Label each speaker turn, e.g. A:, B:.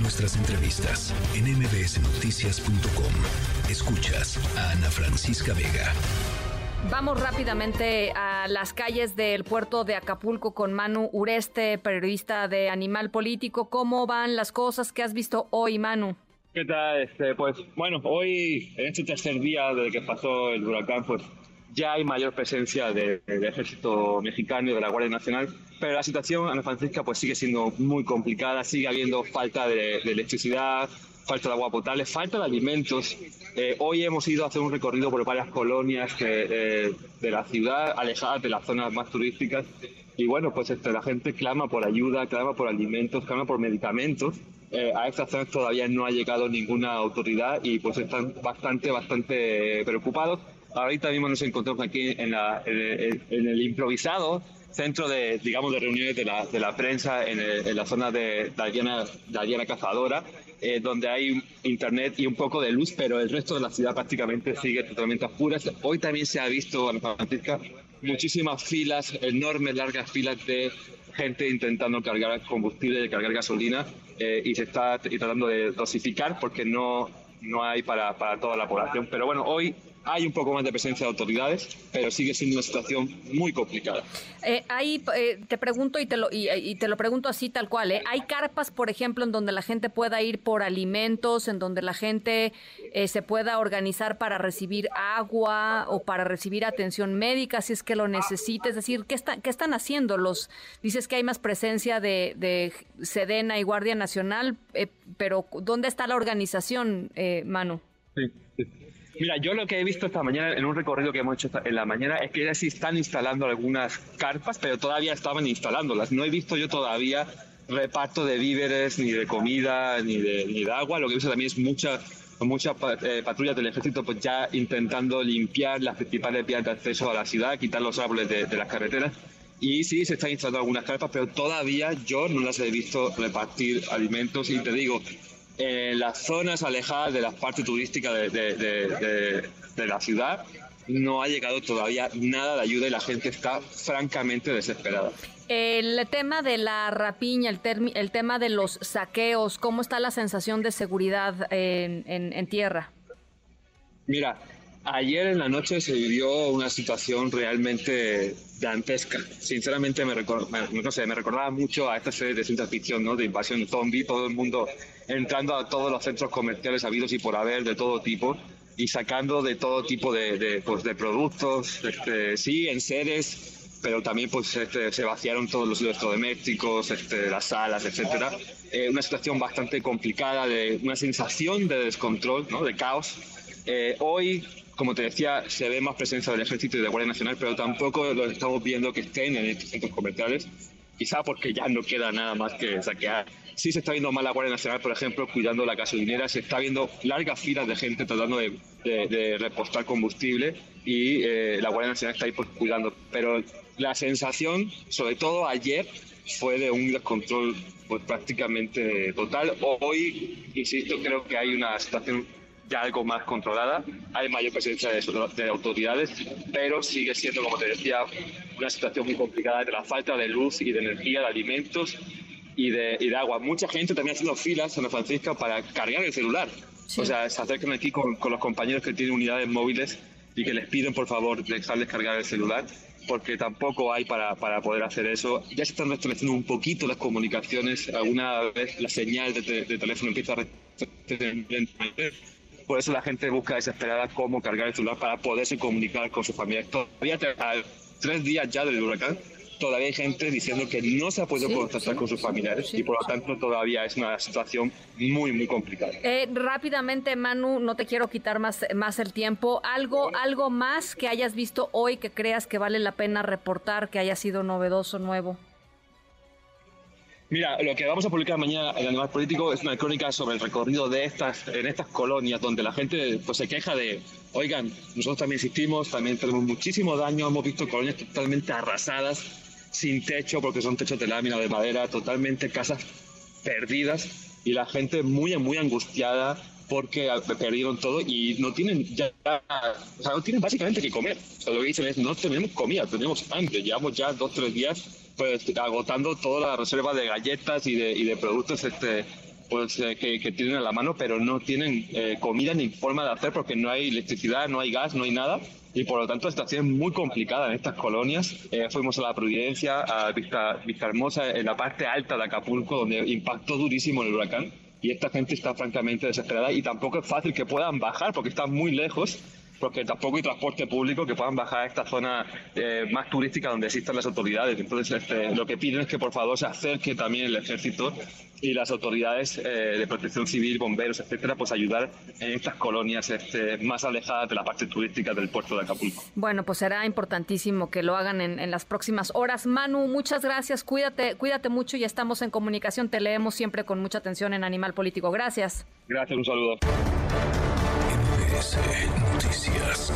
A: Nuestras entrevistas en mbsnoticias.com. Escuchas a Ana Francisca Vega.
B: Vamos rápidamente a las calles del puerto de Acapulco con Manu Ureste, periodista de Animal Político. ¿Cómo van las cosas que has visto hoy, Manu?
C: ¿Qué tal? Este, pues bueno, hoy en este tercer día desde que pasó el huracán, pues ya hay mayor presencia del ejército mexicano y de la Guardia Nacional, pero la situación, Ana Francisca, pues sigue siendo muy complicada, sigue habiendo falta de, electricidad, falta de agua potable, falta de alimentos. Eh, hoy hemos ido a hacer un recorrido por varias colonias eh, de la ciudad, alejadas de las zonas más turísticas, y bueno, pues este, la gente clama por ayuda, clama por alimentos, clama por medicamentos. Eh, a estas zonas todavía no ha llegado ninguna autoridad y pues están bastante, bastante preocupados. Ahorita mismo nos encontramos aquí en, la, en, el, improvisado centro de, digamos, de reuniones de la, de la prensa en, la zona de Dariana, Dariana Cazadora, eh, donde hay internet y un poco de luz, pero el resto de la ciudad prácticamente sigue totalmente a oscuras. Hoy también se ha visto, en Francisca, muchísimas filas, enormes, largas filas de gente intentando cargar combustible, cargar gasolina, eh, y se está tratando de dosificar porque no, no hay para, para toda la población. Pero bueno, hoy hay un poco más de presencia de autoridades, pero sigue siendo una situación muy complicada.
B: Eh, ahí eh, te pregunto y te, lo, y, te lo pregunto así tal cual, ¿eh? ¿hay carpas, por ejemplo, en donde la gente pueda ir por alimentos, en donde la gente eh, se pueda organizar para recibir agua o para recibir atención médica si es que lo necesita? Es decir, ¿qué, está, qué están haciendo los? Dices que hay más presencia de, de Sedena y Guardia Nacional, pero ¿dónde está la organización, Manu?
C: Sí. Mira, yo lo que he visto esta mañana en un recorrido que hemos hecho en la mañana es que ya sí están instalando algunas carpas, pero todavía estaban instalándolas. No he visto yo todavía reparto de víveres, ni de comida, ni de, ni de agua. Lo que he visto también es mucha muchas eh, patrullas del ejército pues ya intentando limpiar las principales vías de acceso a la ciudad, quitar los árboles de, de las carreteras. Y sí, se están instalando algunas carpas, pero todavía yo no las he visto repartir alimentos. Y te digo, en las zonas alejadas de las partes turísticas de, la ciudad no ha llegado todavía nada de ayuda y la gente está francamente desesperada.
B: El tema de la rapiña, el, el tema de los saqueos, ¿cómo está la sensación de seguridad en, en tierra?
C: Mira, Ayer en la noche se vivió una situación realmente dantesca. Sinceramente me, no sé, me recordaba mucho a esta serie de ciencia ficción, ¿no? De invasión zombie, todo el mundo entrando a todos los centros comerciales habidos y por haber de todo tipo y sacando de todo tipo de, de, pues, de productos, este, sí, en seres, pero también pues este, se vaciaron todos los electrodomésticos, este, las salas, etcétera. Eh, una situación bastante complicada, de una sensación de descontrol, ¿no? de caos. Eh, hoy como te decía, se ve más presencia del Ejército y de la Guardia Nacional, pero tampoco los estamos viendo que estén en estos centros comerciales, quizá porque ya no queda nada más que saquear. Sí se está viendo más la Guardia Nacional, por ejemplo, cuidando la gasolinera, se está viendo largas filas de gente tratando de, de, repostar combustible y eh, la Guardia Nacional está ahí pues, cuidando. Pero la sensación, sobre todo ayer, fue de un descontrol pues, prácticamente total. Hoy, insisto, creo que hay una situación ya algo más controlada, hay mayor presencia de, autoridades, pero sigue siendo, como te decía, una situación muy complicada de la falta de luz y de energía, de alimentos y de, y de agua. Mucha gente también haciendo filas en San Francisco para cargar el celular. O sea, se acercan aquí con, con, los compañeros que tienen unidades móviles y que les piden por favor dejarles cargar el celular porque tampoco hay para, para poder hacer eso. Ya se están restableciendo un poquito las comunicaciones, alguna vez la señal de, de teléfono empieza a por eso la gente busca desesperada cómo cargar el celular para poderse comunicar con su familia. Todavía tres días ya del huracán, todavía hay gente diciendo que no se ha podido contactar con sus familiares y por lo tanto todavía es una situación muy, muy complicada.
B: Eh, rápidamente, Manu, no te quiero quitar más, más el tiempo. ¿Algo, ¿Algo más que hayas visto hoy que creas que vale la pena reportar, que haya sido novedoso, nuevo?
C: Mira, lo que vamos a publicar mañana en Animal Político es una crónica sobre el recorrido de estas, en estas colonias donde la gente pues, se queja de, oigan, nosotros también existimos, también tenemos muchísimo daño, hemos visto colonias totalmente arrasadas, sin techo, porque son techos de lámina de madera, totalmente casas perdidas y la gente muy, muy angustiada porque perdieron todo y no tienen ya, o sea, no tienen básicamente que comer. O sea, lo que dicen es, no tenemos comida, tenemos hambre, llevamos ya dos, tres días pues agotando toda la reserva de galletas y de, y de productos este, pues, eh, que, tienen a la mano, pero no tienen eh, comida ni forma de hacer porque no hay electricidad, no hay gas, no hay nada. Y por lo tanto, la situación es muy complicada en estas colonias. Eh, fuimos a la Providencia, a Vista, Vista Hermosa, en la parte alta de Acapulco, donde impactó durísimo el huracán. Y esta gente está francamente desesperada y tampoco es fácil que puedan bajar porque están muy lejos porque tampoco hay transporte público que puedan bajar a esta zona eh, más turística donde existan las autoridades. Entonces, este, lo que piden es que por favor se acerque también el ejército y las autoridades eh, de protección civil, bomberos, etcétera, pues ayudar en estas colonias este, más alejadas de la parte turística del puerto de Acapulco.
B: Bueno, pues será importantísimo que lo hagan en, en las próximas horas. Manu, muchas gracias, cuídate, cuídate mucho y estamos en comunicación, te leemos siempre con mucha atención en Animal Político. Gracias.
C: Gracias, un saludo.
A: Noticias.